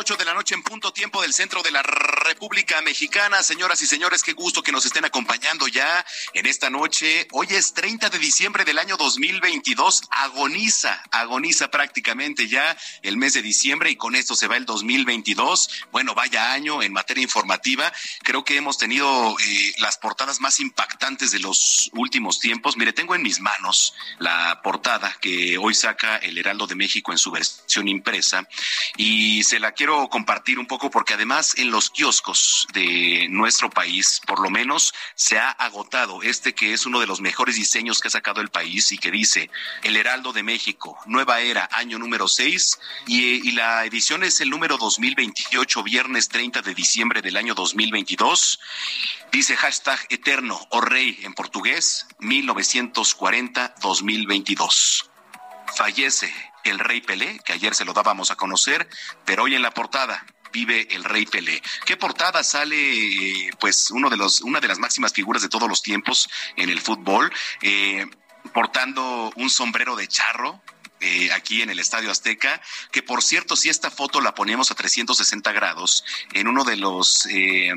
8 de la noche en punto tiempo del centro de la República Mexicana. Señoras y señores, qué gusto que nos estén acompañando ya en esta noche. Hoy es 30 de diciembre del año 2022. Agoniza, agoniza prácticamente ya el mes de diciembre y con esto se va el 2022. Bueno, vaya año en materia informativa. Creo que hemos tenido eh, las portadas más impactantes de los últimos tiempos. Mire, tengo en mis manos la portada que hoy saca el Heraldo de México en su versión impresa y se la quiero compartir un poco porque además en los kioscos de nuestro país, por lo menos, se ha agotado este que es uno de los mejores diseños que ha sacado el país y que dice El Heraldo de México, nueva era, año número 6 y, y la edición es el número 2028, viernes 30 de diciembre del año 2022. Dice hashtag eterno o rey en portugués, 1940-2022. Fallece el rey Pelé, que ayer se lo dábamos a conocer, pero hoy en la portada vive el rey Pelé. ¿Qué portada sale? Pues uno de los, una de las máximas figuras de todos los tiempos en el fútbol, eh, portando un sombrero de charro, eh, aquí en el Estadio Azteca, que por cierto, si esta foto la ponemos a 360 grados en uno de los, eh,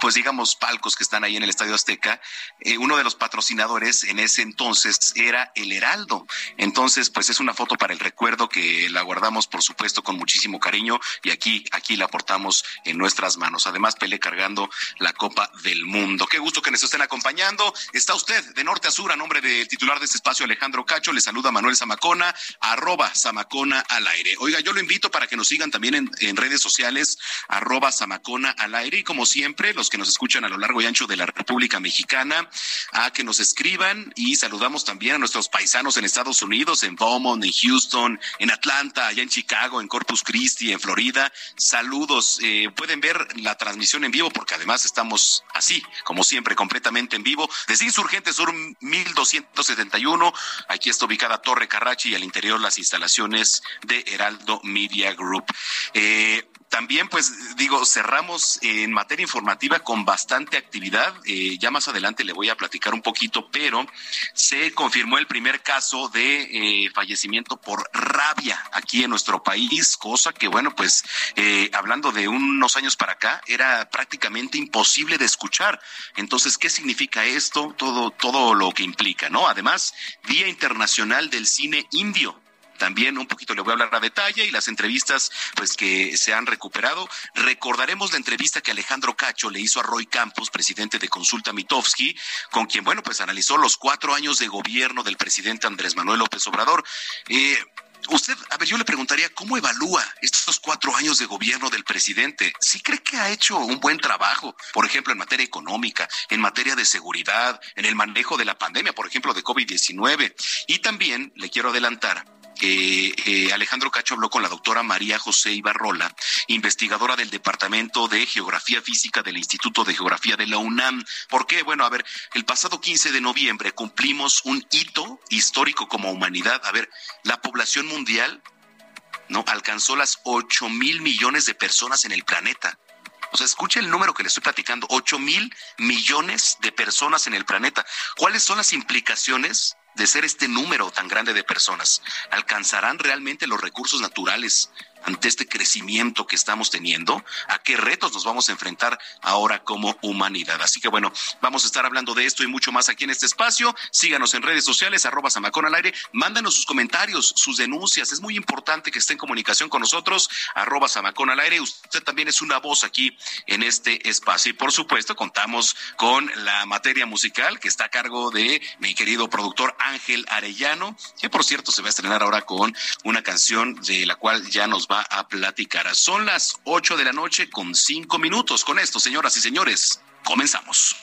pues digamos, palcos que están ahí en el Estadio Azteca, eh, uno de los patrocinadores en ese entonces era el Heraldo. Entonces, pues es una foto para el recuerdo que la guardamos, por supuesto, con muchísimo cariño y aquí, aquí la portamos en nuestras manos. Además, Pelé cargando la Copa del Mundo. Qué gusto que nos estén acompañando. Está usted de norte a sur a nombre del titular de este espacio, Alejandro Cacho. Le saluda Manuel Zamacona arroba Samacona al aire. Oiga, yo lo invito para que nos sigan también en, redes sociales, arroba Samacona al aire. Y como siempre, los que nos escuchan a lo largo y ancho de la República Mexicana, a que nos escriban y saludamos también a nuestros paisanos en Estados Unidos, en Beaumont, en Houston, en Atlanta, allá en Chicago, en Corpus Christi, en Florida. Saludos. Eh, pueden ver la transmisión en vivo porque además estamos así, como siempre, completamente en vivo. Desde Insurgente Sur 1271, aquí está ubicada Torre Carrachi y al interior las instalaciones de Heraldo Media Group. Eh, también, pues digo, cerramos en materia informativa con bastante actividad. Eh, ya más adelante le voy a platicar un poquito, pero se confirmó el primer caso de eh, fallecimiento por rabia aquí en nuestro país, cosa que, bueno, pues hablando de unos años para acá, era prácticamente imposible de escuchar. Entonces, ¿qué significa esto? Todo, todo lo que implica, ¿no? Además, Día Internacional del Cine Indio también un poquito le voy a hablar a detalle y las entrevistas pues que se han recuperado. Recordaremos la entrevista que Alejandro Cacho le hizo a Roy Campos, presidente de Consulta Mitofsky, con quien, bueno, pues analizó los cuatro años de gobierno del presidente Andrés Manuel López Obrador. Eh, Usted, a ver, yo le preguntaría, ¿cómo evalúa estos cuatro años de gobierno del presidente? ¿Sí cree que ha hecho un buen trabajo, por ejemplo, en materia económica, en materia de seguridad, en el manejo de la pandemia, por ejemplo, de COVID-19? Y también le quiero adelantar eh, Alejandro Cacho habló con la doctora María José Ibarrola, investigadora del Departamento de Geografía Física del Instituto de Geografía de la UNAM. ¿Por qué? Bueno, a ver, el pasado 15 de noviembre cumplimos un hito histórico como humanidad. A ver, la población mundial no alcanzó las 8 mil millones de personas en el planeta. O sea, escuche el número que le estoy platicando, 8 mil millones de personas en el planeta. ¿Cuáles son las implicaciones de ser este número tan grande de personas? ¿Alcanzarán realmente los recursos naturales ante este crecimiento que estamos teniendo, a qué retos nos vamos a enfrentar ahora como humanidad. Así que bueno, vamos a estar hablando de esto y mucho más aquí en este espacio. Síganos en redes sociales, arroba Samacón al aire, mándanos sus comentarios, sus denuncias. Es muy importante que esté en comunicación con nosotros, arroba Samacón al aire. Usted también es una voz aquí en este espacio. Y por supuesto, contamos con la materia musical que está a cargo de mi querido productor Ángel Arellano, que por cierto se va a estrenar ahora con una canción de la cual ya nos va a platicar. Son las ocho de la noche con cinco minutos. Con esto, señoras y señores, comenzamos.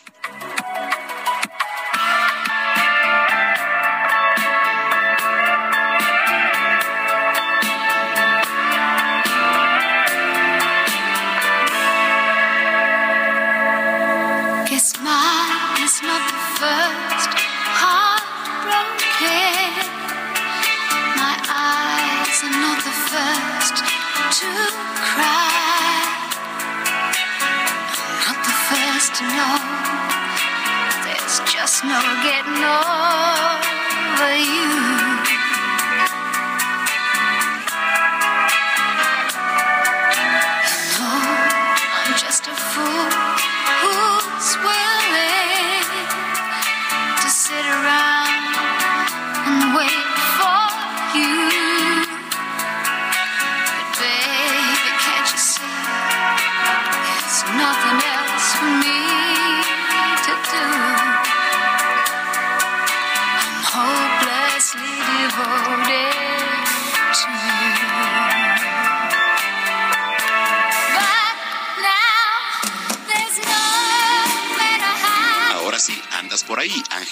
Know there's just no getting over you.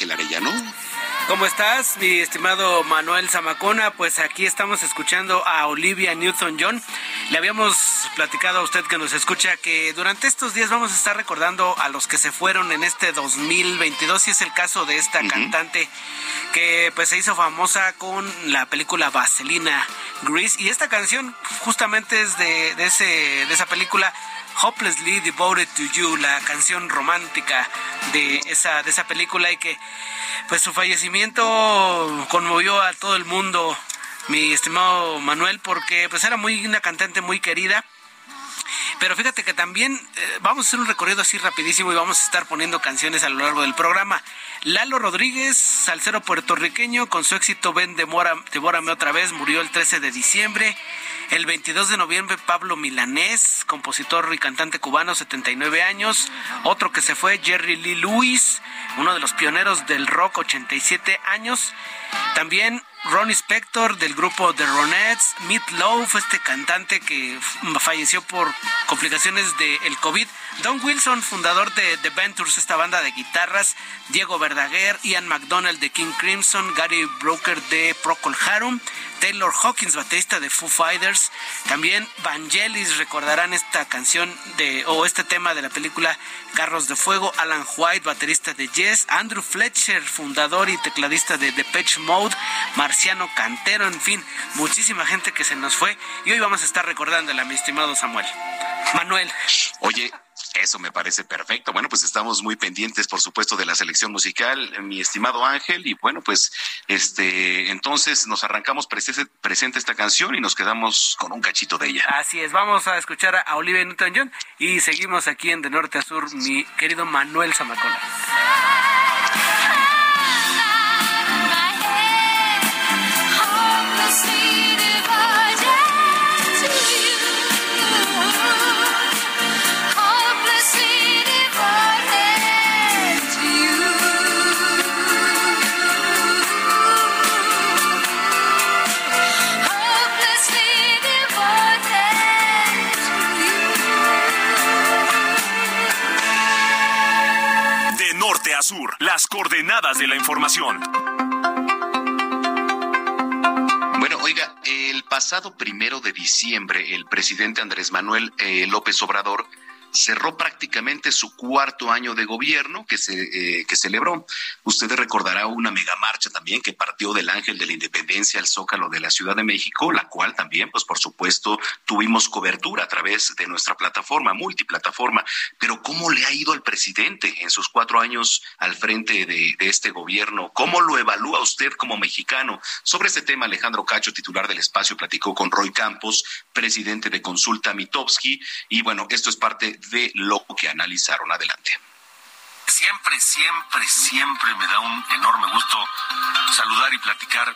Ángel Arellano. ¿Cómo estás, mi estimado Manuel Zamacona? Pues aquí estamos escuchando a Olivia Newton-John. Le habíamos platicado a usted que nos escucha que durante estos días vamos a estar recordando a los que se fueron en este 2022 y es el caso de esta cantante que pues se hizo famosa con la película Vaselina Grease y esta canción justamente es de, de, ese, de esa película Hopelessly Devoted to You, la canción romántica de esa, de esa película y que pues su fallecimiento conmovió a todo el mundo, mi estimado Manuel, porque pues era muy una cantante muy querida. Pero fíjate que también eh, vamos a hacer un recorrido así rapidísimo y vamos a estar poniendo canciones a lo largo del programa. Lalo Rodríguez, salsero puertorriqueño, con su éxito Ven, devórame otra vez, murió el 13 de diciembre. El 22 de noviembre, Pablo Milanés, compositor y cantante cubano, 79 años. Otro que se fue, Jerry Lee Lewis, uno de los pioneros del rock, 87 años. También Ronnie Spector del grupo The Ronettes, Meat Loaf, este cantante que falleció por complicaciones del COVID, Don Wilson, fundador de The Ventures, esta banda de guitarras, Diego Verdaguer, Ian McDonald de King Crimson, Gary Broker de Procol Harum, Taylor Hawkins, baterista de Foo Fighters. También Vangelis recordarán esta canción de, o este tema de la película Carros de Fuego. Alan White, baterista de Yes. Andrew Fletcher, fundador y tecladista de Depeche Mode. Marciano Cantero, en fin, muchísima gente que se nos fue. Y hoy vamos a estar recordándola, mi estimado Samuel. Manuel. Oye, eso me parece perfecto. Bueno, pues estamos muy pendientes, por supuesto, de la selección musical, mi estimado Ángel. Y bueno, pues este, entonces nos arrancamos presente, presente esta canción y nos quedamos con un cachito de ella. Así es, vamos a escuchar a Olivia Newton-John y seguimos aquí en De Norte a Sur, mi querido Manuel Zamacola. Sur, las coordenadas de la información. Bueno, oiga, el pasado primero de diciembre, el presidente Andrés Manuel eh, López Obrador cerró prácticamente su cuarto año de gobierno que se eh, que celebró. Usted recordará una mega marcha también que partió del Ángel de la Independencia al Zócalo de la Ciudad de México, la cual también, pues por supuesto, tuvimos cobertura a través de nuestra plataforma, multiplataforma. Pero ¿cómo le ha ido al presidente en sus cuatro años al frente de, de este gobierno? ¿Cómo lo evalúa usted como mexicano? Sobre este tema, Alejandro Cacho, titular del espacio, platicó con Roy Campos, presidente de Consulta Mitowski, y bueno, esto es parte de lo que analizaron. Adelante. Siempre, siempre, siempre me da un enorme gusto saludar y platicar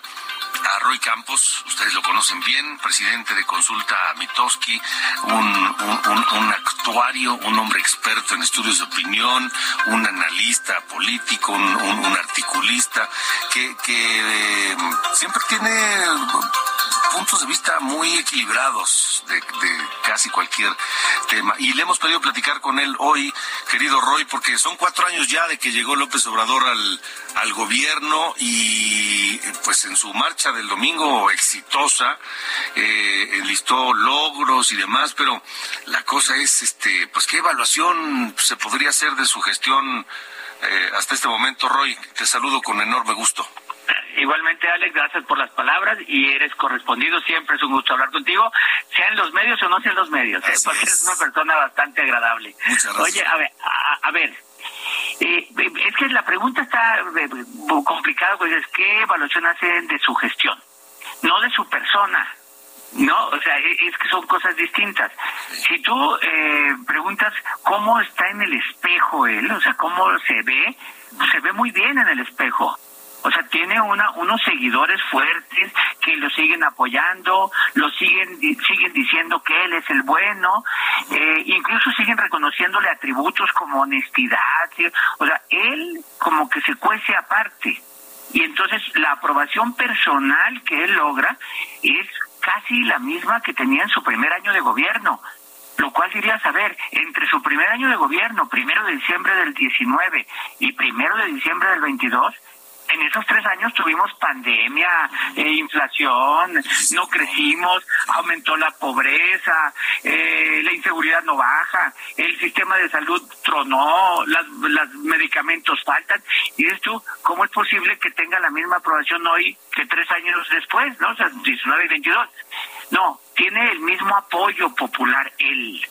a Roy Campos, ustedes lo conocen bien, presidente de Consulta Mitowski, un, actuario, un hombre experto en estudios de opinión, un analista político, un, articulista, que, que eh, siempre tiene puntos de vista muy equilibrados de, casi cualquier tema. Y le hemos pedido platicar con él hoy, querido Roy, porque son cuatro años ya de que llegó López Obrador al, al gobierno y pues en su marcha del domingo exitosa, eh, enlistó logros y demás, pero la cosa es, este, pues qué evaluación se podría hacer de su gestión eh, hasta este momento, Roy. Te saludo con enorme gusto. Igualmente, Alex, gracias por las palabras y eres correspondido. Siempre es un gusto hablar contigo, sea en los medios o no sea en los medios, ¿eh? porque eres una persona bastante agradable. Oye, a ver, a, ver eh, es que la pregunta está eh, complicada, pues es qué evaluación hacen de su gestión, no de su persona. No, o sea, e, es que son cosas distintas. Si tú eh, preguntas cómo está en el espejo él, o sea, cómo se ve, se ve muy bien en el espejo. O sea, tiene una, unos seguidores fuertes que lo siguen apoyando, lo siguen, siguen diciendo que él es el bueno, eh, incluso siguen reconociéndole atributos como honestidad. O sea, él como que se cuece aparte. Y entonces la aprobación personal que él logra es casi la misma que tenía en su primer año de gobierno lo cual diría saber, entre su primer año de gobierno, primero de diciembre del 19 y primero de diciembre del 22, en esos tres años tuvimos pandemia, eh, inflación, no crecimos, aumentó la pobreza, eh, la inseguridad no baja, el sistema de salud tronó, los medicamentos faltan. Y dices tú, ¿cómo es posible que tenga la misma aprobación hoy que tres años después, no? O sea, 19 y 22. No, tiene el mismo apoyo popular él.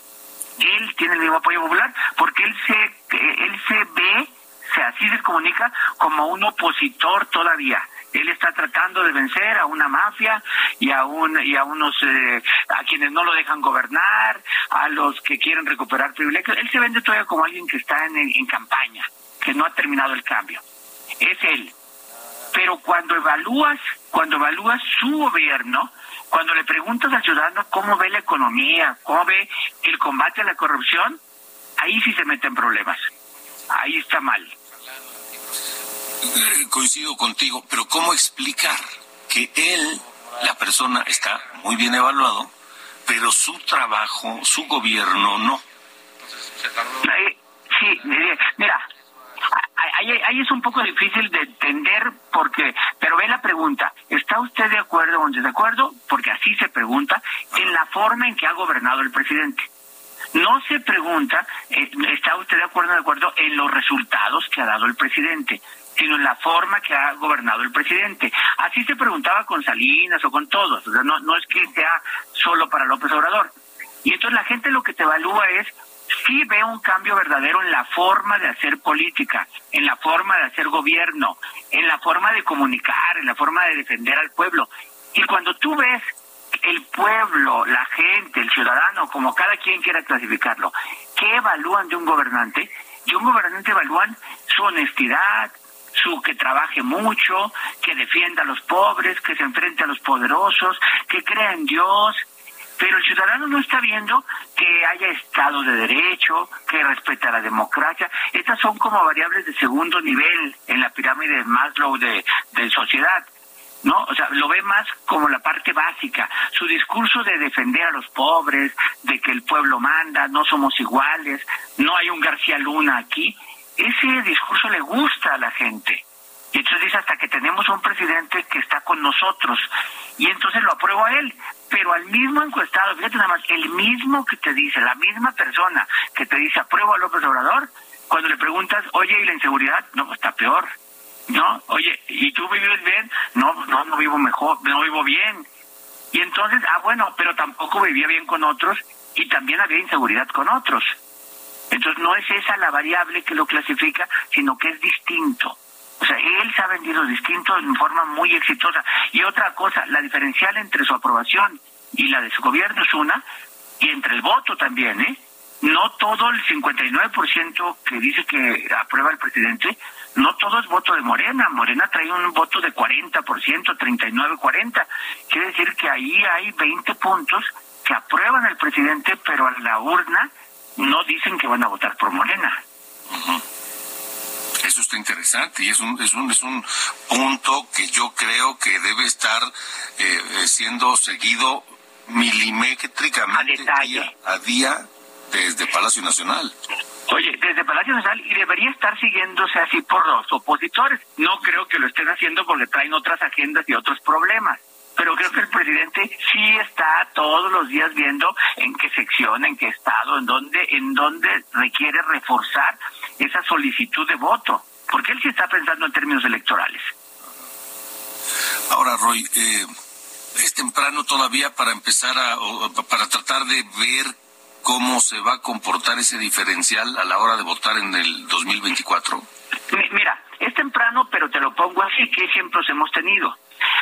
Él tiene el mismo apoyo popular porque él se, él se ve así se comunica como un opositor todavía. Él está tratando de vencer a una mafia y a un y a unos eh, a quienes no lo dejan gobernar, a los que quieren recuperar privilegios. Él se vende todavía como alguien que está en, en campaña, que no ha terminado el cambio. Es él. Pero cuando evalúas, cuando evalúas su gobierno, cuando le preguntas al ciudadano cómo ve la economía, cómo ve el combate a la corrupción, ahí sí se meten problemas. Ahí está mal. Eh, coincido contigo, pero ¿cómo explicar que él, la persona, está muy bien evaluado, pero su trabajo, su gobierno no? Sí, mira, ahí, es un poco difícil de entender porque, pero ve la pregunta, ¿está usted de acuerdo o de acuerdo? Porque así se pregunta en la forma en que ha gobernado el presidente. No se pregunta, eh, ¿está usted de acuerdo de acuerdo en los resultados que ha dado el presidente? sino en la forma que ha gobernado el presidente. Así se preguntaba con Salinas o con todos, o sea, no, no es que sea solo para López Obrador. Y entonces la gente lo que te evalúa es si ve un cambio verdadero en la forma de hacer política, en la forma de hacer gobierno, en la forma de comunicar, en la forma de defender al pueblo. Y cuando tú ves el pueblo, la gente, el ciudadano, como cada quien quiera clasificarlo, ¿qué evalúan de un gobernante? De un gobernante evalúan su honestidad, su que trabaje mucho, que defienda a los pobres, que se enfrente a los poderosos, que crea en Dios. Pero el ciudadano no está viendo que haya Estado de Derecho, que respete a la democracia. Estas son como variables de segundo nivel en la pirámide de Maslow de, de sociedad. ¿No? O sea, lo ve más como la parte básica. Su discurso de defender a los pobres, de que el pueblo manda, no somos iguales, no hay un García Luna aquí, ese discurso le gusta a la gente. Y entonces dice hasta que tenemos un presidente que está con nosotros. Y entonces lo apruebo a él. Pero al mismo encuestado, fíjate nada más, el mismo que te dice, la misma persona que te dice apruebo a López Obrador, cuando le preguntas, oye, ¿y la inseguridad? No, está peor. ¿No? Oye, ¿y tú vives bien? No, no, no vivo mejor, no vivo bien. Y entonces, ah, bueno, pero tampoco vivía bien con otros y también había inseguridad con otros. Entonces no es esa la variable que lo clasifica, sino que es distinto. O sea, él se ha vendido distinto en forma muy exitosa. Y otra cosa, la diferencial entre su aprobación y la de su gobierno es una, y entre el voto también, ¿eh? No todo el 59% que dice que aprueba el presidente, no todo es voto de Morena. Morena trae un voto de 40%, 39-40. Quiere decir que ahí hay 20 puntos que aprueban al presidente, pero a la urna no dicen que van a votar por Morena. Eso está interesante y es un, es un, es un punto que yo creo que debe estar eh, eh, siendo seguido milimétricamente a día a día desde Palacio Nacional. Oye, desde Palacio Nacional y debería estar siguiéndose así por los opositores. No creo que lo estén haciendo porque traen otras agendas y otros problemas pero creo que el presidente sí está todos los días viendo en qué sección, en qué estado, en dónde, en dónde requiere reforzar esa solicitud de voto, porque él sí está pensando en términos electorales. Ahora, Roy, eh, es temprano todavía para empezar a, para tratar de ver cómo se va a comportar ese diferencial a la hora de votar en el 2024. Mira, es temprano, pero te lo pongo así, que ejemplos hemos tenido?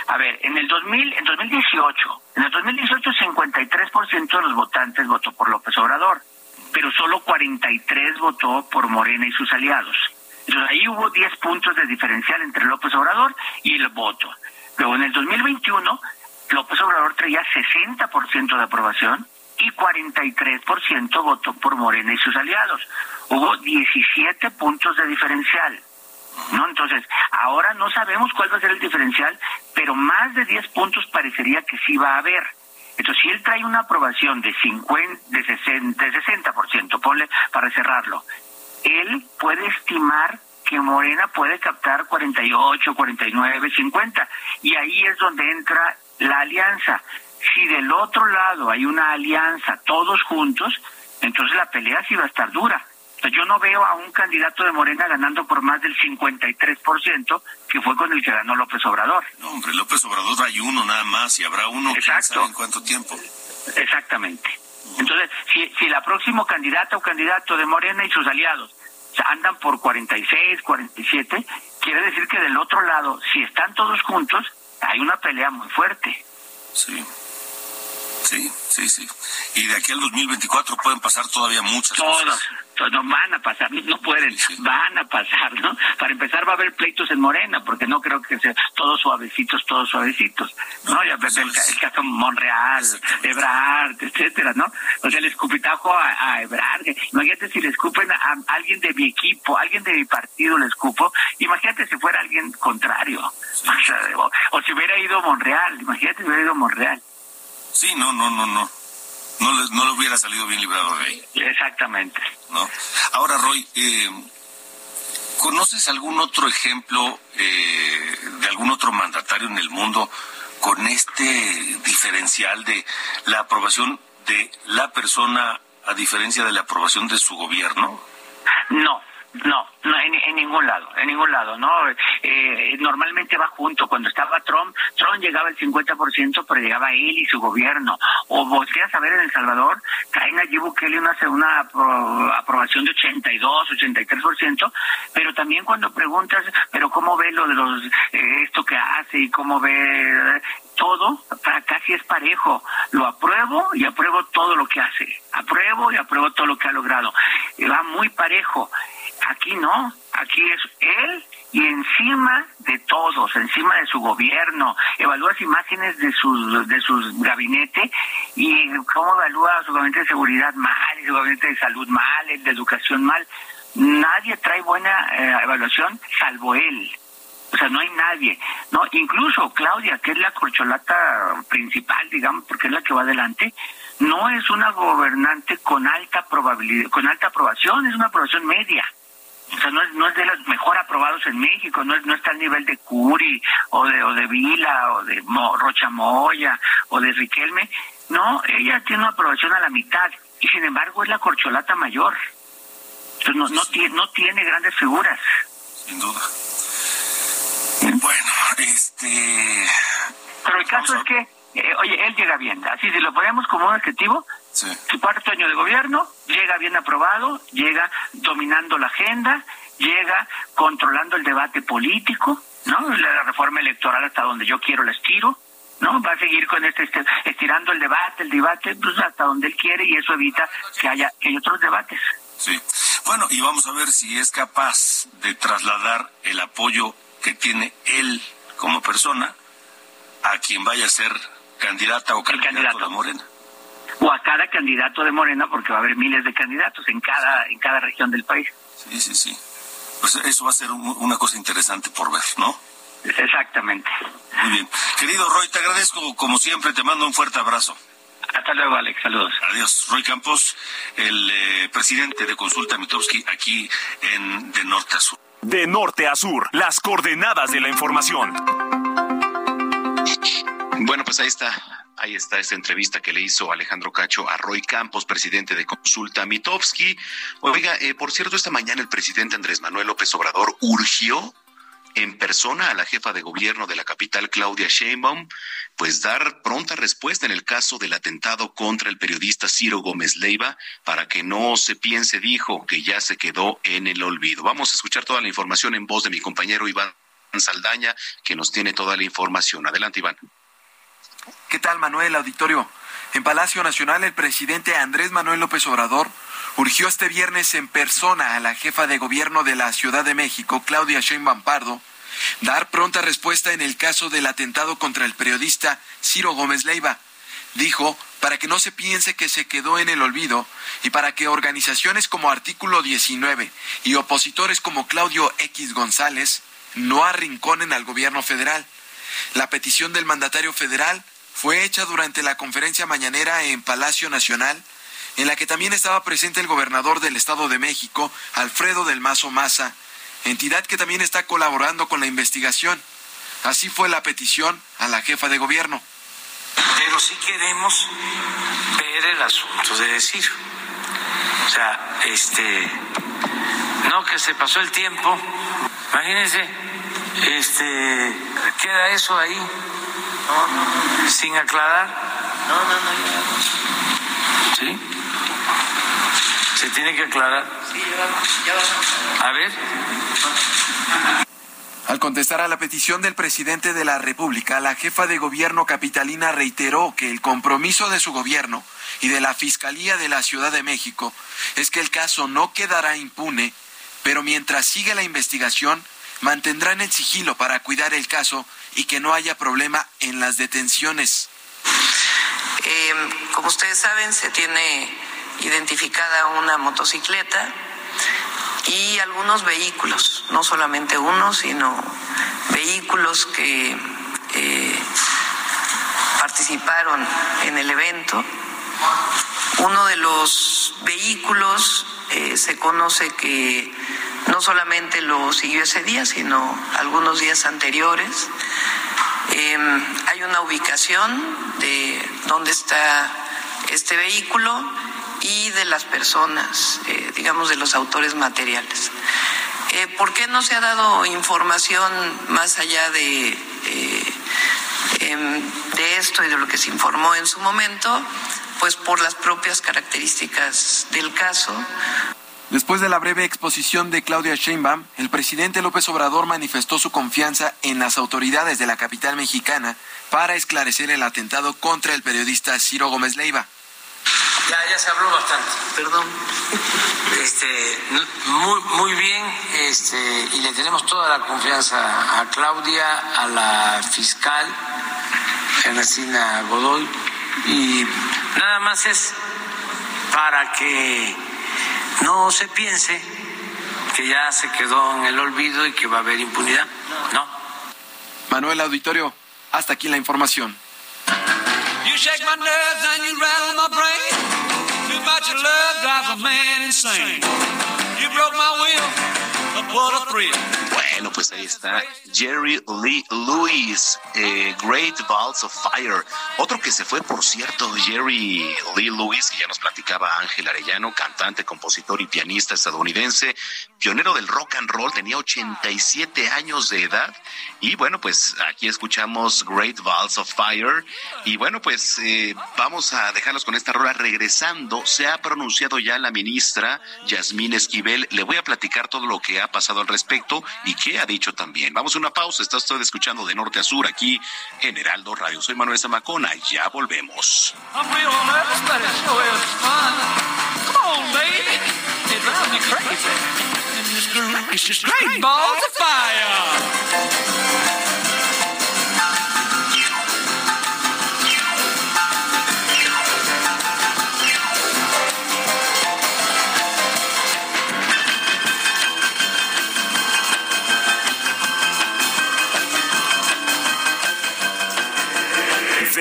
A ver, en el 2000, en 2018, en el 2018 53% de los votantes votó por López Obrador, pero solo 43 votó por Morena y sus aliados. Entonces ahí hubo 10 puntos de diferencial entre López Obrador y el voto. Luego en el 2021 López Obrador traía 60% de aprobación y 43% votó por Morena y sus aliados. Hubo 17 puntos de diferencial. ¿no? Entonces, ahora no sabemos cuál va a ser el diferencial, pero más de 10 puntos parecería que sí va a haber. Entonces, si él trae una aprobación de 50, de 60, de 60%, ponle para cerrarlo, él puede estimar que Morena puede captar 48, 49, 50, y ahí es donde entra la alianza. Si del otro lado hay una alianza todos juntos, entonces la pelea sí va a estar dura yo no veo a un candidato de Morena ganando por más del 53%, que fue con el que ganó López Obrador. No, hombre, López Obrador hay uno nada más y habrá uno Exacto. en cuánto tiempo. Exactamente. Entonces, si, si la próximo candidata o candidato de Morena y sus aliados andan por 46, 47, quiere decir que del otro lado, si están todos juntos, hay una pelea muy fuerte. Sí. Sí, sí, sí. Y de aquí al 2024 pueden pasar todavía muchas cosas no van a pasar, no pueden, van a pasar, ¿no? Para empezar va a haber pleitos en Morena, porque no creo que sean todos suavecitos, todos suavecitos, ¿no? Ya el, el, caso Monreal, Ebrard, etcétera, ¿no? O sea, el escupitajo a, a Ebrard, imagínate si le escupen a, alguien de mi equipo, alguien de mi partido le escupo, imagínate si fuera alguien contrario, o, o si hubiera ido Monreal, imagínate si hubiera ido Monreal. Sí, no, no, no, no no le, no le hubiera salido bien librado de ahí. Exactamente. ¿No? Ahora, Roy, eh, ¿conoces algún otro ejemplo eh, de algún otro mandatario en el mundo con este diferencial de la aprobación de la persona a diferencia de la aprobación de su gobierno? No, no, no en, ningún lado, en ningún lado, ¿no? Eh, normalmente va junto. Cuando estaba Trump, Trump llegaba al 50%, pero llegaba él y su gobierno. O volteas a ver en El Salvador, traen allí Bukele una, una aprobación de 82, 83%, pero también cuando preguntas, pero ¿cómo ve lo de los, eh, esto que hace y cómo ve todo, casi es parejo. Lo apruebo y apruebo todo lo que hace. Apruebo y apruebo todo lo que ha logrado. Va muy parejo. Aquí no, aquí es él y encima de todos, encima de su gobierno, evalúas imágenes de sus de sus gabinete y cómo evalúa su gabinete de seguridad mal, su gabinete de salud mal, el de educación mal. Nadie trae buena eh, evaluación salvo él. O sea, no hay nadie, ¿no? Incluso Claudia, que es la corcholata principal, digamos, porque es la que va adelante, no es una gobernante con alta probabilidad, con alta aprobación, es una aprobación media. Sea, no es, no es de los mejor aprobados en México, no, es, no está al nivel de Curi o de, o de Vila o de Rocha Moya o de Riquelme. No, ella tiene una aprobación a la mitad y sin embargo es la corcholata mayor. Entonces no, no, tiene, no tiene grandes figuras. Sin duda. Bueno, este... Pero el caso es que, eh, oye, él llega bien. Así, si lo ponemos como un objetivo, su cuarto año de gobierno llega bien aprobado, llega dominando la agenda, llega controlando el debate político, ¿no? La reforma electoral hasta donde yo quiero la estiro, ¿no? Va a seguir con este, este estirando el debate, el debate, pues hasta donde él quiere y eso evita que haya, que otros debates. Sí. Bueno, y vamos a ver si es capaz de trasladar el apoyo que tiene él como persona a quien vaya a ser candidata o candidato, de Morena. O a cada candidato de Morena, porque va a haber miles de candidatos en cada, en cada región del país. Sí, sí, sí. Pues eso va a ser una cosa interesante por ver, ¿no? Exactamente. Muy bien. Querido Roy, te agradezco como siempre, te mando un fuerte abrazo. Hasta luego, Alex. Saludos. Adiós. Roy Campos, el eh, presidente de Consulta Mitowski, aquí en De Norte a Sur. De Norte a Sur, las coordenadas de la información. Bueno, pues ahí está. Ahí está esta entrevista que le hizo Alejandro Cacho a Roy Campos, presidente de Consulta Mitowski. Oiga, eh, por cierto, esta mañana el presidente Andrés Manuel López Obrador urgió en persona a la jefa de gobierno de la capital, Claudia Sheinbaum, pues dar pronta respuesta en el caso del atentado contra el periodista Ciro Gómez Leiva, para que no se piense, dijo, que ya se quedó en el olvido. Vamos a escuchar toda la información en voz de mi compañero Iván Saldaña, que nos tiene toda la información. Adelante, Iván. ¿Qué tal, Manuel Auditorio? En Palacio Nacional, el presidente Andrés Manuel López Obrador urgió este viernes en persona a la jefa de gobierno de la Ciudad de México, Claudia Sheinbaum Pardo, dar pronta respuesta en el caso del atentado contra el periodista Ciro Gómez Leiva. Dijo, para que no se piense que se quedó en el olvido y para que organizaciones como Artículo 19 y opositores como Claudio X González no arrinconen al gobierno federal. La petición del mandatario federal fue hecha durante la conferencia mañanera en Palacio Nacional en la que también estaba presente el gobernador del Estado de México, Alfredo del Mazo Maza, entidad que también está colaborando con la investigación. Así fue la petición a la jefa de gobierno. Pero sí queremos ver el asunto de decir. O sea, este, no que se pasó el tiempo. Imagínense, este, queda eso ahí sin aclarar. No, no, no. ¿Sí? Se tiene que aclarar. A ver. Al contestar a la petición del presidente de la República, la jefa de gobierno capitalina reiteró que el compromiso de su gobierno y de la Fiscalía de la Ciudad de México es que el caso no quedará impune, pero mientras siga la investigación, mantendrán el sigilo para cuidar el caso y que no haya problema en las detenciones. Eh, como ustedes saben, se tiene identificada una motocicleta y algunos vehículos, no solamente uno, sino vehículos que eh, participaron en el evento. Uno de los vehículos eh, se conoce que no solamente lo siguió ese día, sino algunos días anteriores. Em, hay una ubicación de dónde está este vehículo y de las personas, eh, digamos, de los autores materiales. Eh, ¿Por qué no se ha dado información más allá de, eh, em, de esto y de lo que se informó en su momento? Pues por las propias características del caso. Después de la breve exposición de Claudia Sheinbaum, el presidente López Obrador manifestó su confianza en las autoridades de la capital mexicana para esclarecer el atentado contra el periodista Ciro Gómez Leiva. Ya, ya se habló bastante, perdón. Este, muy, muy bien, este, y le tenemos toda la confianza a Claudia, a la fiscal, Ernestina Godoy, y nada más es para que no se piense que ya se quedó en el olvido y que va a haber impunidad. No. Manuel Auditorio, hasta aquí la información. You Bueno, pues ahí está Jerry Lee Lewis, eh, Great Balls of Fire. Otro que se fue, por cierto, Jerry Lee Lewis, que ya nos platicaba Ángel Arellano, cantante, compositor y pianista estadounidense, pionero del rock and roll, tenía 87 años de edad. Y bueno, pues aquí escuchamos Great Balls of Fire. Y bueno, pues eh, vamos a dejarlos con esta rola. Regresando, se ha pronunciado ya la ministra Yasmín Esquivel. Le voy a platicar todo lo que ha pasado al respecto y qué ha dicho también. Vamos a una pausa. Está usted escuchando de norte a sur aquí en Heraldo Radio. Soy Manuel Zamacona. Ya volvemos. Great balls of fire.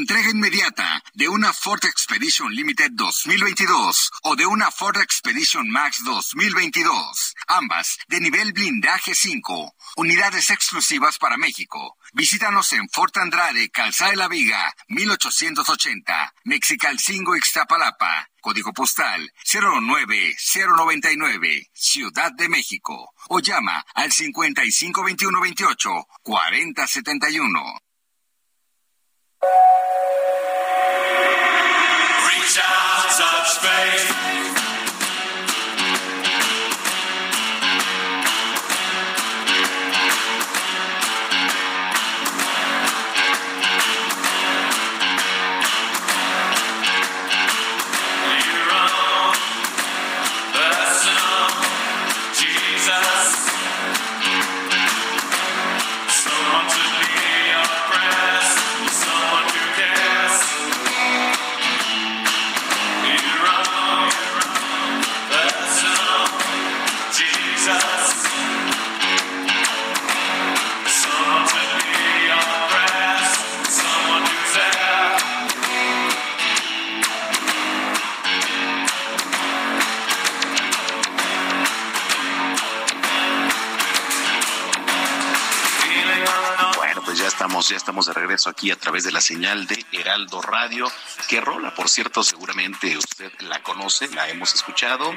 Entrega inmediata de una Ford Expedition Limited 2022 o de una Ford Expedition Max 2022. Ambas de nivel blindaje 5. Unidades exclusivas para México. Visítanos en Fort Andrade, Calzada de la Viga, 1880, Mexicalcingo, Ixtapalapa. Código postal 09099, Ciudad de México. O llama al 552128 4071. Reach out, touch faith. Aquí a través de la señal de Heraldo Radio. Qué rola, por cierto, seguramente usted la conoce, la hemos escuchado.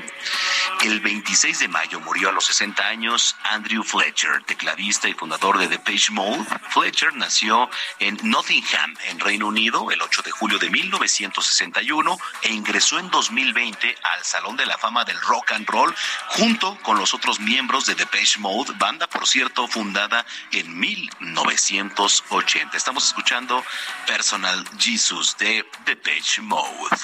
El 26 de mayo murió a los 60 años Andrew Fletcher, tecladista y fundador de Depeche Mode. Fletcher nació en Nottingham, en Reino Unido, el 8 de julio de 1961 e ingresó en 2020 al Salón de la Fama del Rock and Roll junto con los otros miembros de Depeche Mode, banda, por cierto, fundada en 1980. Estamos escuchando Personal Jesus de Depeche Mode.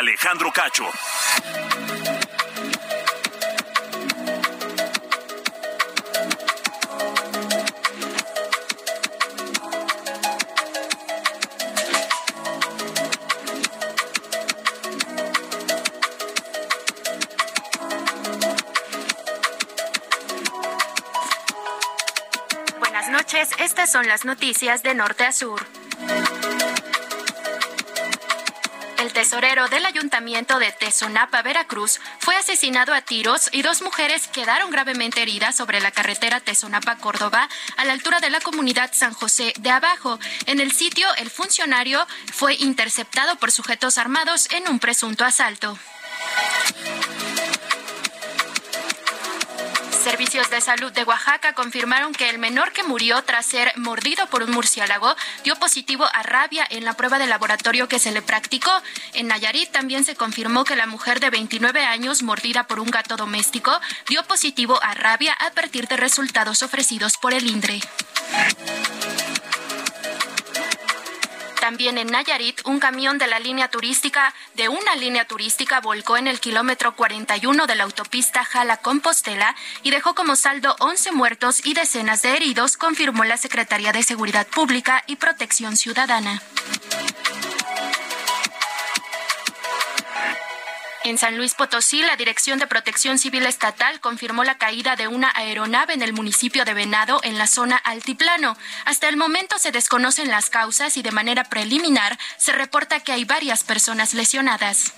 Alejandro Cacho. Buenas noches, estas son las noticias de norte a sur. Tesorero del ayuntamiento de Tezonapa, Veracruz, fue asesinado a tiros y dos mujeres quedaron gravemente heridas sobre la carretera Tezonapa-Córdoba a la altura de la comunidad San José de Abajo. En el sitio, el funcionario fue interceptado por sujetos armados en un presunto asalto. Servicios de salud de Oaxaca confirmaron que el menor que murió tras ser mordido por un murciélago dio positivo a rabia en la prueba de laboratorio que se le practicó. En Nayarit también se confirmó que la mujer de 29 años mordida por un gato doméstico dio positivo a rabia a partir de resultados ofrecidos por el INDRE. También en Nayarit, un camión de la línea turística, de una línea turística, volcó en el kilómetro 41 de la autopista Jala-Compostela y dejó como saldo 11 muertos y decenas de heridos, confirmó la Secretaría de Seguridad Pública y Protección Ciudadana. En San Luis Potosí, la Dirección de Protección Civil Estatal confirmó la caída de una aeronave en el municipio de Venado, en la zona altiplano. Hasta el momento se desconocen las causas y de manera preliminar se reporta que hay varias personas lesionadas.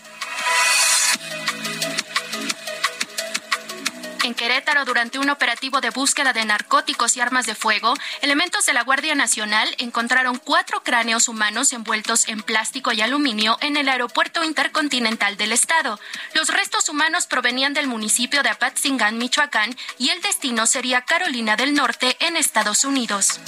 En Querétaro, durante un operativo de búsqueda de narcóticos y armas de fuego, elementos de la Guardia Nacional encontraron cuatro cráneos humanos envueltos en plástico y aluminio en el aeropuerto intercontinental del estado. Los restos humanos provenían del municipio de Apatzingán, Michoacán, y el destino sería Carolina del Norte, en Estados Unidos.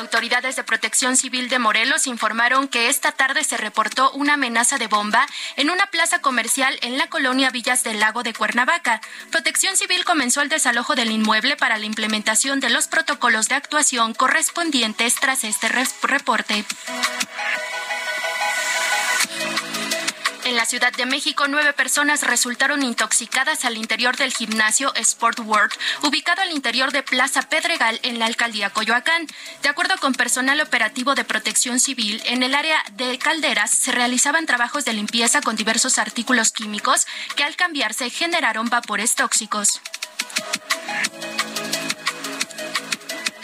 Autoridades de protección civil de Morelos informaron que esta tarde se reportó una amenaza de bomba en una plaza comercial en la colonia Villas del Lago de Cuernavaca. Protección civil comenzó el desalojo del inmueble para la implementación de los protocolos de actuación correspondientes tras este reporte. La Ciudad de México, nueve personas resultaron intoxicadas al interior del gimnasio Sport World, ubicado al interior de Plaza Pedregal en la alcaldía Coyoacán. De acuerdo con personal operativo de protección civil, en el área de calderas se realizaban trabajos de limpieza con diversos artículos químicos que al cambiarse generaron vapores tóxicos.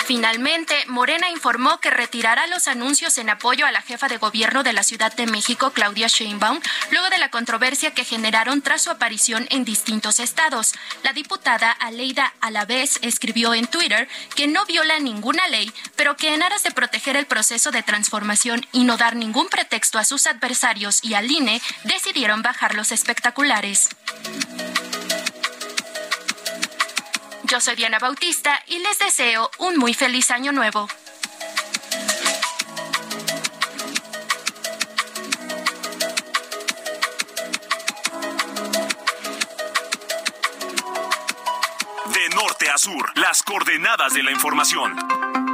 Finalmente, Morena informó que retirará los anuncios en apoyo a la jefa de gobierno de la Ciudad de México, Claudia Sheinbaum, luego de la controversia que generaron tras su aparición en distintos estados. La diputada Aleida Alavés escribió en Twitter que no viola ninguna ley, pero que en aras de proteger el proceso de transformación y no dar ningún pretexto a sus adversarios y al INE, decidieron bajar los espectaculares. Yo soy Diana Bautista y les deseo un muy feliz año nuevo. De norte a sur, las coordenadas de la información.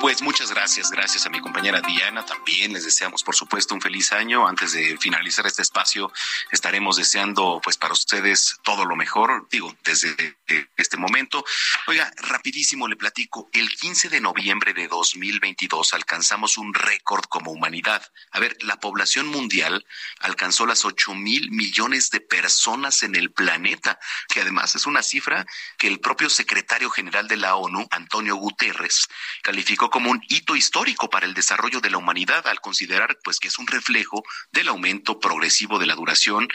Pues muchas gracias, gracias a mi compañera Diana. También les deseamos, por supuesto, un feliz año. Antes de finalizar este espacio, estaremos deseando, pues, para ustedes todo lo mejor, digo, desde eh, este momento. Oiga, rapidísimo le platico. El 15 de noviembre de 2022 alcanzamos un récord como humanidad. A ver, la población mundial alcanzó las 8 mil millones de personas en el planeta, que además es una cifra que el propio secretario general de la ONU, Antonio Guterres, calificó como un hito histórico para el desarrollo de la humanidad al considerar pues que es un reflejo del aumento progresivo de la duración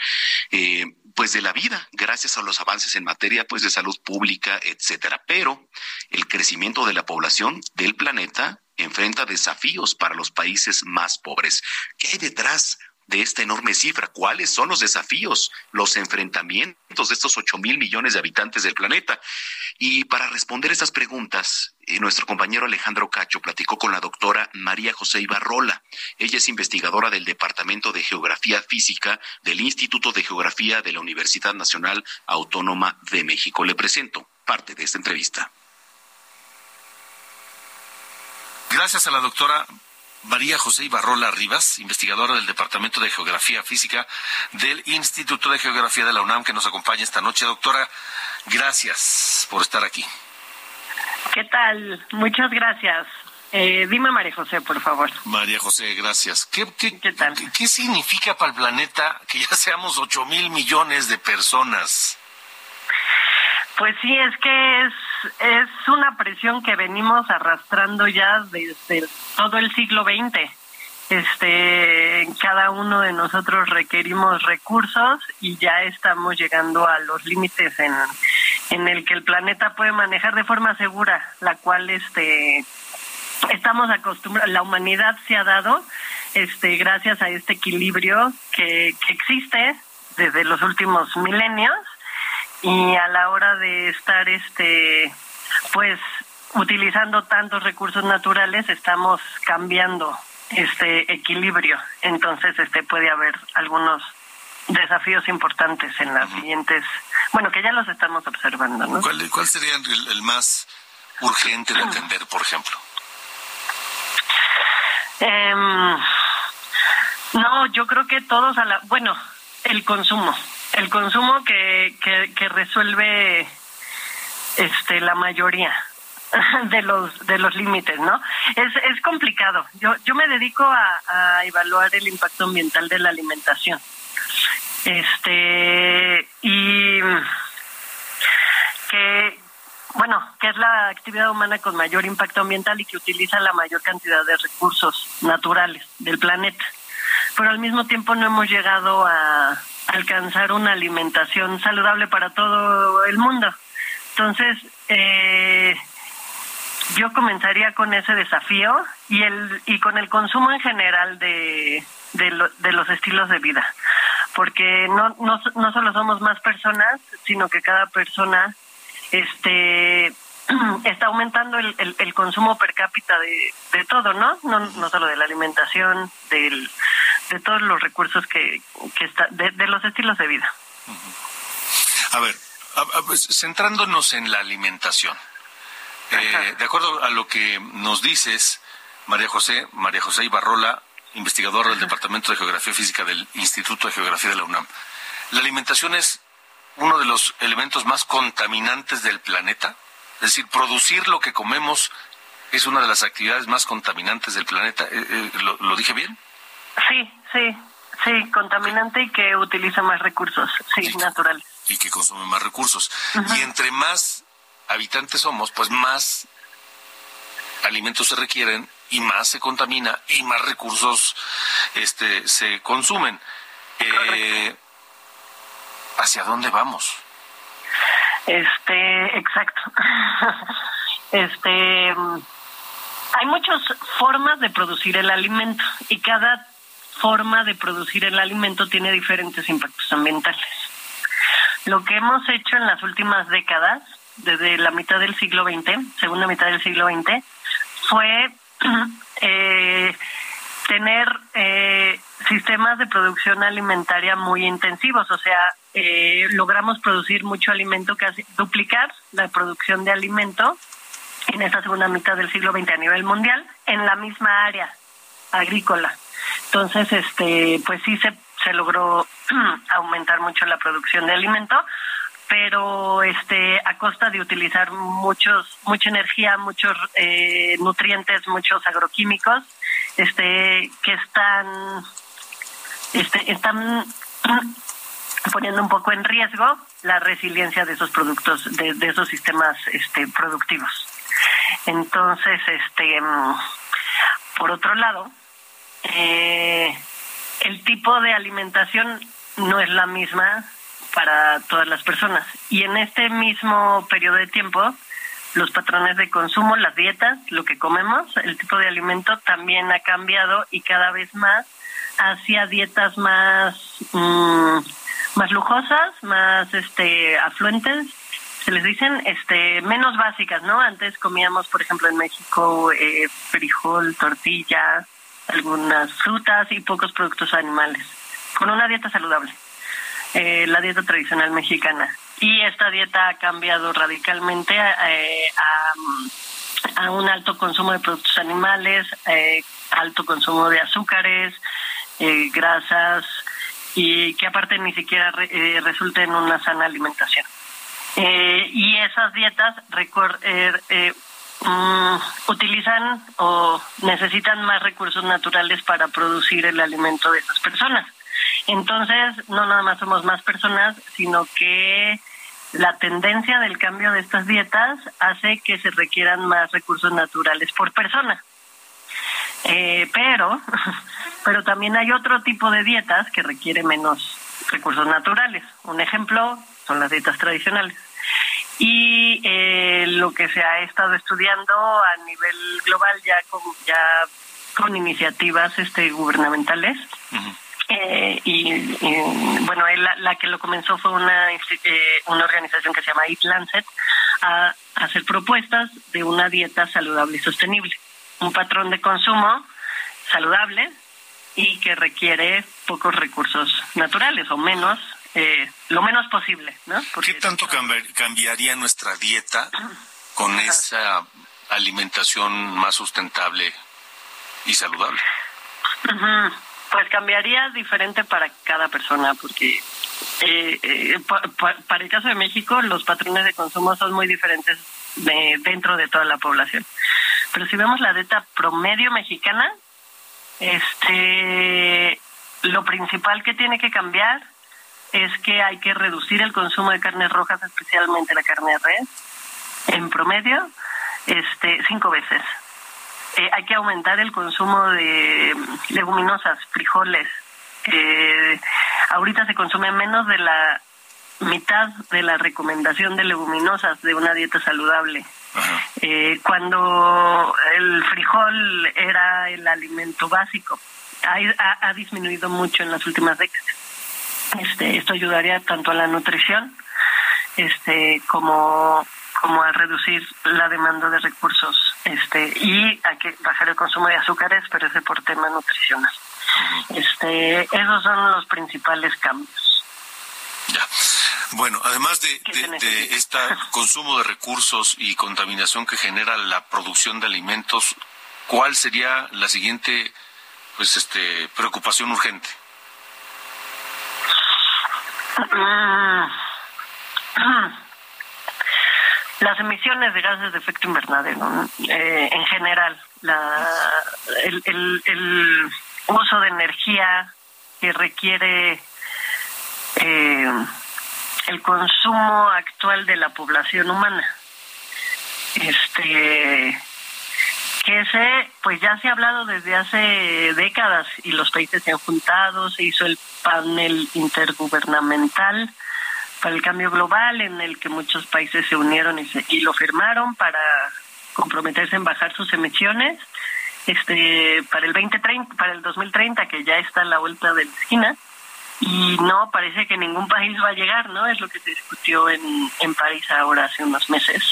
eh, pues de la vida gracias a los avances en materia pues de salud pública etcétera. Pero el crecimiento de la población del planeta enfrenta desafíos para los países más pobres. Qué hay detrás de esta enorme cifra. ¿Cuáles son los desafíos, los enfrentamientos de estos ocho mil millones de habitantes del planeta? Y para responder estas preguntas, eh, nuestro compañero Alejandro Cacho platicó con la doctora María José Ibarrola. Ella es investigadora del Departamento de Geografía Física del Instituto de Geografía de la Universidad Nacional Autónoma de México. Le presento parte de esta entrevista. Gracias a la doctora María José Ibarrola Rivas, investigadora del Departamento de Geografía Física del Instituto de Geografía de la UNAM, que nos acompaña esta noche. Doctora, gracias por estar aquí. ¿Qué tal? Muchas gracias. Eh, dime, María José, por favor. María José, gracias. ¿Qué, qué, ¿Qué, qué significa para el planeta que ya seamos 8 mil millones de personas? Pues sí, es que es, es una presión que venimos arrastrando ya desde todo el siglo XX. Este, cada uno de nosotros requerimos recursos y ya estamos llegando a los límites en, en el que el planeta puede manejar de forma segura, la cual este estamos acostumbrados, la humanidad se ha dado este gracias a este equilibrio que, que existe desde los últimos milenios y a la hora de estar este pues utilizando tantos recursos naturales estamos cambiando este equilibrio. Entonces este puede haber algunos desafíos importantes en las siguientes bueno que ya los estamos observando ¿no? ¿Cuál, cuál sería el, el más urgente de atender por ejemplo Em, no, yo creo que todos a la, bueno, el consumo, el consumo que, que, que resuelve este la mayoría de los de los límites, ¿no? Es, es complicado. Yo yo me dedico a, a evaluar el impacto ambiental de la alimentación. Este y que bueno, que es la actividad humana con mayor impacto ambiental y que utiliza la mayor cantidad de recursos naturales del planeta. Pero al mismo tiempo no hemos llegado a alcanzar una alimentación saludable para todo el mundo. Entonces, eh, yo comenzaría con ese desafío y el y con el consumo en general de, de, lo, de los estilos de vida, porque no, no, no solo somos más personas, sino que cada persona este está aumentando el, el, el, consumo per cápita de, de todo, ¿no? ¿no? No solo de la alimentación, del, de todos los recursos que, que está, de, de los estilos de vida. A ver, a, a, pues, centrándonos en la alimentación, eh, de acuerdo a lo que nos dices, María José, María José Ibarrola, investigadora del Departamento de Geografía Física del Instituto de Geografía de la UNAM, la alimentación es uno de los elementos más contaminantes del planeta? Es decir, producir lo que comemos es una de las actividades más contaminantes del planeta. Eh, eh, ¿lo, ¿lo, dije bien? Sí, sí, sí, contaminante y que utiliza más recursos, sí, y, naturales. Y que consume más recursos. Uh -huh. Y entre más habitantes somos, pues más alimentos se requieren y más se contamina y más recursos este, se consumen. Eh, ¿Hacia dónde vamos? Este, exacto. este, hay muchas formas de producir el alimento y cada forma de producir el alimento tiene diferentes impactos ambientales. Lo que hemos hecho en las últimas décadas, desde la mitad del siglo XX, segunda mitad del siglo XX, fue eh, tener eh, sistemas de producción alimentaria muy intensivos, o sea, eh, logramos producir mucho alimento, casi duplicar la producción de alimento en esa segunda mitad del siglo XX a nivel mundial en la misma área agrícola. Entonces, este, pues sí se, se logró aumentar mucho la producción de alimento, pero este a costa de utilizar muchos mucha energía, muchos eh, nutrientes, muchos agroquímicos, este que están este están poniendo un poco en riesgo la resiliencia de esos productos, de, esos sistemas este, productivos. Entonces, este, por otro lado, eh, el tipo de alimentación no es la misma para todas las personas. Y en este mismo periodo de tiempo, los patrones de consumo, las dietas, lo que comemos, el tipo de alimento también ha cambiado y cada vez más hacia dietas más mmm, más lujosas, más este afluentes, se les dicen este menos básicas, ¿no? Antes comíamos, por ejemplo, en México eh, frijol, tortilla, algunas frutas y pocos productos animales, con una dieta saludable, eh, la dieta tradicional mexicana. Y esta dieta ha cambiado radicalmente eh, a, a un alto consumo de productos animales, eh, alto consumo de azúcares, grasas y que aparte ni siquiera re- eh, en una sana alimentación. Eh, y esas dietas eh, eh, mm, utilizan o necesitan más recursos naturales para producir el alimento de esas personas. Entonces, no nada más somos más personas, sino que la tendencia del cambio de estas dietas hace que se requieran más recursos naturales por persona. Eh, pero, pero también hay otro tipo de dietas que requiere menos recursos naturales. Un ejemplo son las dietas tradicionales. Y eh, lo que se ha estado estudiando a nivel global ya con, ya con iniciativas este, gubernamentales eh, y, y, bueno, él- la, la que lo comenzó fue una, eh, una organización que se llama Eat Lancet a, a hacer propuestas de una dieta saludable y sostenible. Un patrón de consumo saludable y que requiere pocos recursos naturales o menos, eh, lo menos posible, ¿no? ¿Qué tanto cambi- cambiaría nuestra dieta con esa alimentación más sustentable y saludable? Pues cambiaría diferente para cada persona, porque eh, eh, pa- pa- para el caso de México los patrones de consumo son muy diferentes de- dentro de toda la población. Pero si vemos la dieta promedio mexicana, este, lo principal que tiene que cambiar es que hay que reducir el consumo de carnes rojas, especialmente la carne de res, en promedio, este, cinco veces. Eh, hay que aumentar el consumo de leguminosas, frijoles. Eh, ahorita se consume menos de la mitad de la recomendación de leguminosas de una dieta saludable. Eh, cuando el frijol era el alimento básico, ha, ha- ha disminuido mucho en las últimas décadas. Este, esto ayudaría tanto a la nutrición este, como, como a reducir la demanda de recursos este, y a que bajar el consumo de azúcares, pero ese por tema nutricional. Este, esos son los principales cambios. Bueno, además de, de, de este consumo de recursos y contaminación que genera la producción de alimentos, ¿cuál sería la siguiente pues este preocupación urgente? Mm. Las emisiones de gases de efecto invernadero. Eh, en general, la, el, el- el uso de energía que requiere eh, el consumo actual de la población humana. Este que ese pues ya se ha hablado desde hace décadas y los países se han juntado, se hizo el panel intergubernamental para el cambio global en el que muchos países se unieron y, se- y lo firmaron para comprometerse en bajar sus emisiones este para el 2030 para el 2030 que ya está a la vuelta de la esquina y no parece que ningún país va a llegar no es lo que se discutió en, en París ahora hace unos meses.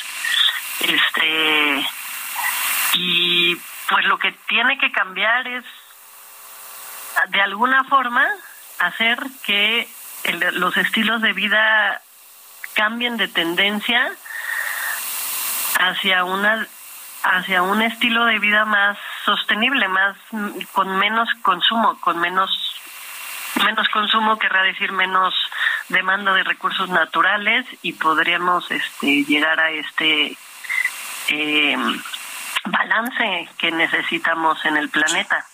Este y pues lo que tiene que cambiar es de alguna forma hacer que el- los estilos de vida cambien de tendencia hacia una hacia un estilo de vida más sostenible, más con menos consumo, con menos menos consumo querrá decir menos demanda de recursos naturales y podríamos este llegar a este eh, balance que necesitamos en el planeta.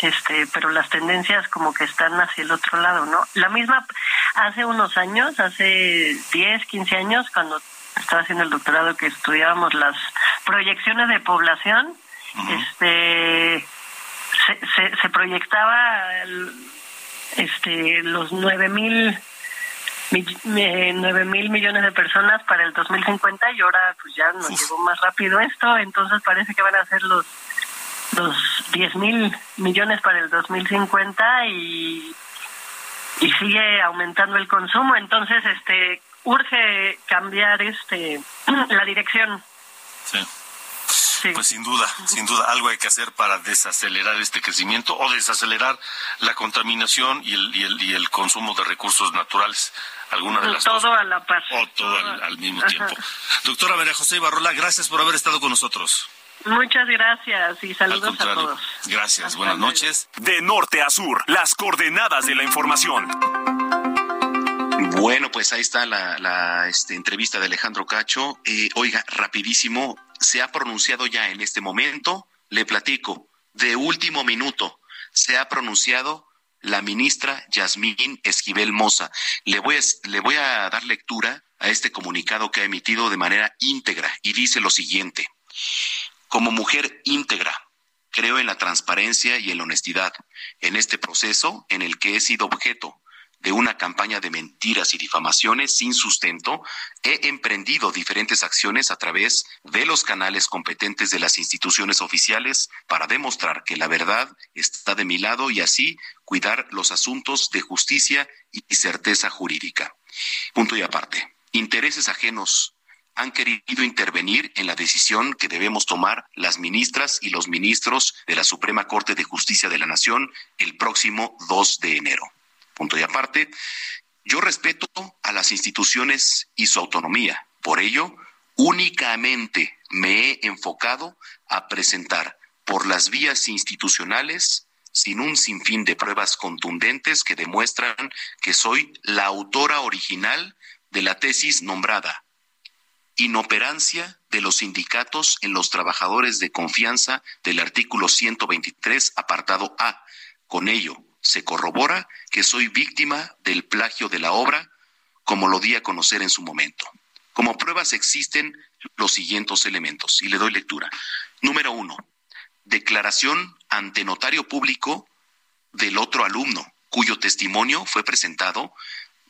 Este pero las tendencias como que están hacia el otro lado no la misma hace unos años hace 10 15 años cuando estaba haciendo el doctorado que estudiábamos las proyecciones de población este se, se, se proyectaba el- este los nueve mil nueve mil millones de personas para el 2050 y ahora pues ya nos llegó más rápido esto entonces parece que van a ser los los 10 mil millones para el 2050 y y sigue aumentando el consumo. Entonces este urge cambiar este la dirección. Sí. Pues sin duda, sin duda, algo hay que hacer para desacelerar este crecimiento o desacelerar la contaminación y el, y el, y el consumo de recursos naturales. Alguna de las dos. todo a la par O todo al, al mismo tiempo. Doctora María José Ibarrola, gracias por haber estado con nosotros. Muchas gracias y saludos a todos. Gracias, buenas noches. De norte a sur, las coordenadas de la información. Bueno, pues ahí está la, la, este, entrevista de Alejandro Cacho. Eh, oiga, rapidísimo, se ha pronunciado ya en este momento, le platico, de último minuto, se ha pronunciado la ministra Yasmín Esquivel Moza. Le voy, a, le voy a dar lectura a este comunicado que ha emitido de manera íntegra y dice lo siguiente. Como mujer íntegra, creo en la transparencia y en la honestidad en este proceso en el que he sido objeto de una campaña de mentiras y difamaciones sin sustento, he emprendido diferentes acciones a través de los canales competentes de las instituciones oficiales para demostrar que la verdad está de mi lado y así cuidar los asuntos de justicia y certeza jurídica. Punto y aparte. Intereses ajenos han querido intervenir en la decisión que debemos tomar las ministras y los ministros de la Suprema Corte de Justicia de la Nación el próximo 2 de enero punto y aparte, yo respeto a las instituciones y su autonomía. Por ello, únicamente me he enfocado a presentar por las vías institucionales sin un sinfín de pruebas contundentes que demuestran que soy la autora original de la tesis nombrada Inoperancia de los sindicatos en los trabajadores de confianza del artículo 123, apartado A. Con ello, se corrobora que soy víctima del plagio de la obra, como lo di a conocer en su momento. Como pruebas existen los siguientes elementos, y le doy lectura. Número uno, declaración ante notario público del otro alumno, cuyo testimonio fue presentado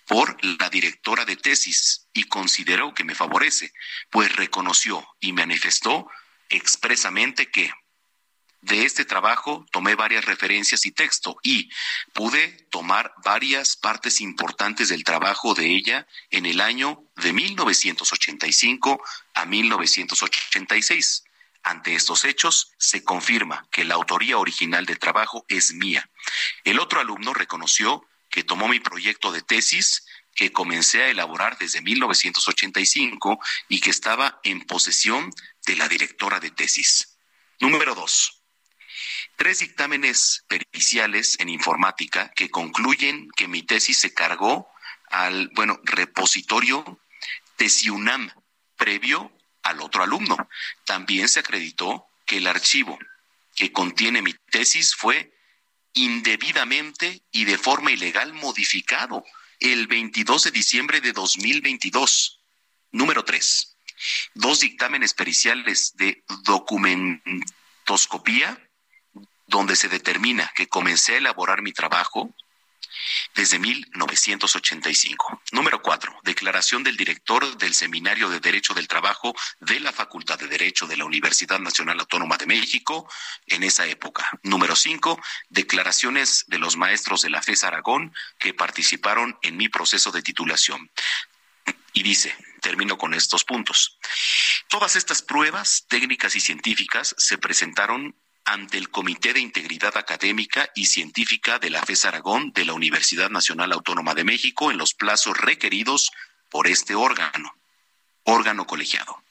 por la directora de tesis y consideró que me favorece, pues reconoció y manifestó expresamente que de este trabajo tomé varias referencias y texto y pude tomar varias partes importantes del trabajo de ella en el año de 1985 a 1986. Ante estos hechos, se confirma que la autoría original del trabajo es mía. El otro alumno reconoció que tomó mi proyecto de tesis que comencé a elaborar desde 1985 y que estaba en posesión de la directora de tesis. Número dos tres dictámenes periciales en informática que concluyen que mi tesis se cargó al, bueno, repositorio Tesiunam previo al otro alumno. También se acreditó que el archivo que contiene mi tesis fue indebidamente y de forma ilegal modificado el 22 de diciembre de 2022. Número tres, dos dictámenes periciales de documentoscopía donde se determina que comencé a elaborar mi trabajo desde 1985. Número cuatro, declaración del director del Seminario de Derecho del Trabajo de la Facultad de Derecho de la Universidad Nacional Autónoma de México en esa época. Número cinco, declaraciones de los maestros de la FES Aragón que participaron en mi proceso de titulación. Y dice, termino con estos puntos. Todas estas pruebas técnicas y científicas se presentaron ante el Comité de Integridad Académica y Científica de la FES Aragón de la Universidad Nacional Autónoma de México en los plazos requeridos por este órgano, órgano colegiado.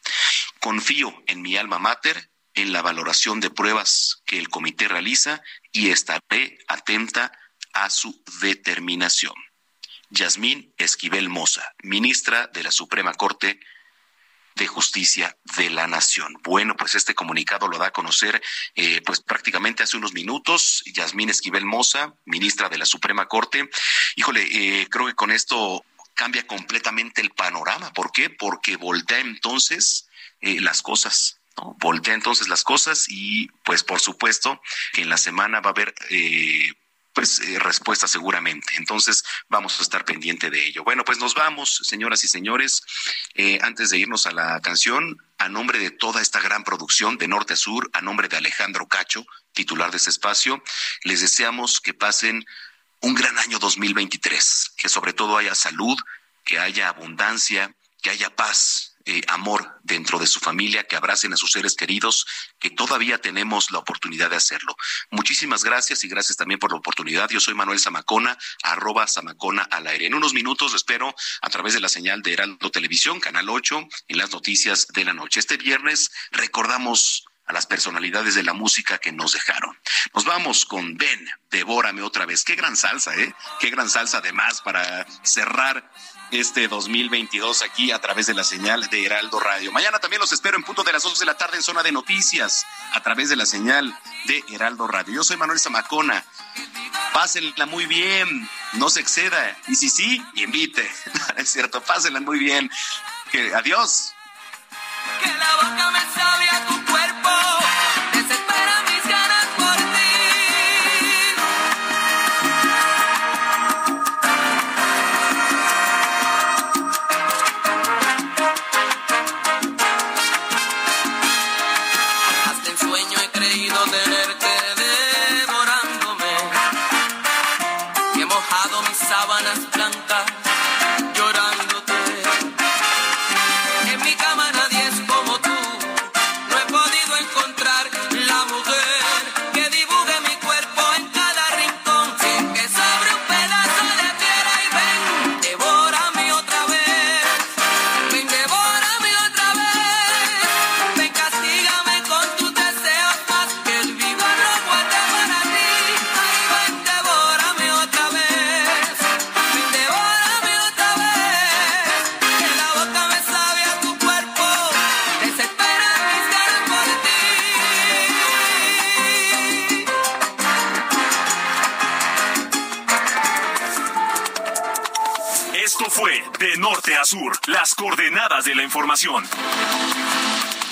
Confío en mi alma mater, en la valoración de pruebas que el comité realiza y estaré atenta a su determinación. Yasmín Esquivel Moza, ministra de la Suprema Corte de Justicia de la Nación. Bueno, pues este comunicado lo da a conocer eh, pues prácticamente hace unos minutos Yasmín Esquivel Moza, ministra de la Suprema Corte. Híjole, eh, creo que con esto cambia completamente el panorama. ¿Por qué? Porque voltea entonces eh, las cosas. ¿no? Voltea entonces las cosas y pues por supuesto que en la semana va a haber eh, pues eh, respuesta seguramente. Entonces vamos a estar pendiente de ello. Bueno, pues nos vamos, señoras y señores. Eh, antes de irnos a la canción, a nombre de toda esta gran producción de norte a sur, a nombre de Alejandro Cacho, titular de ese espacio, les deseamos que pasen un gran año 2023, que sobre todo haya salud, que haya abundancia, que haya paz amor dentro de su familia, que abracen a sus seres queridos, que todavía tenemos la oportunidad de hacerlo. Muchísimas gracias y gracias también por la oportunidad. Yo soy Manuel Zamacona, arroba Zamacona al aire. En unos minutos espero a través de la señal de Heraldo Televisión, Canal 8, en las noticias de la noche. Este viernes recordamos a las personalidades de la música que nos dejaron. Nos vamos con Ben, Devórame otra vez. Qué gran salsa, ¿eh? Qué gran salsa además para cerrar este 2022 aquí a través de la señal de Heraldo Radio. Mañana también los espero en punto de las 12 de la tarde en zona de noticias a través de la señal de Heraldo Radio. Yo soy Manuel Zamacona. Pásenla muy bien, no se exceda. Y si sí, invite. es cierto, pásenla muy bien. Adiós. Que la boca me sabe a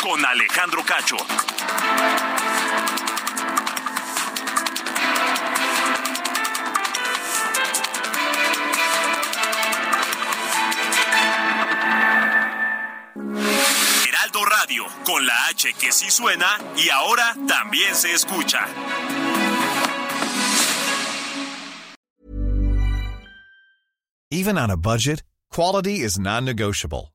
Con Alejandro Cacho. Heraldo Radio, con la H que sí suena y ahora también se escucha. Even on a budget, quality is non-negotiable.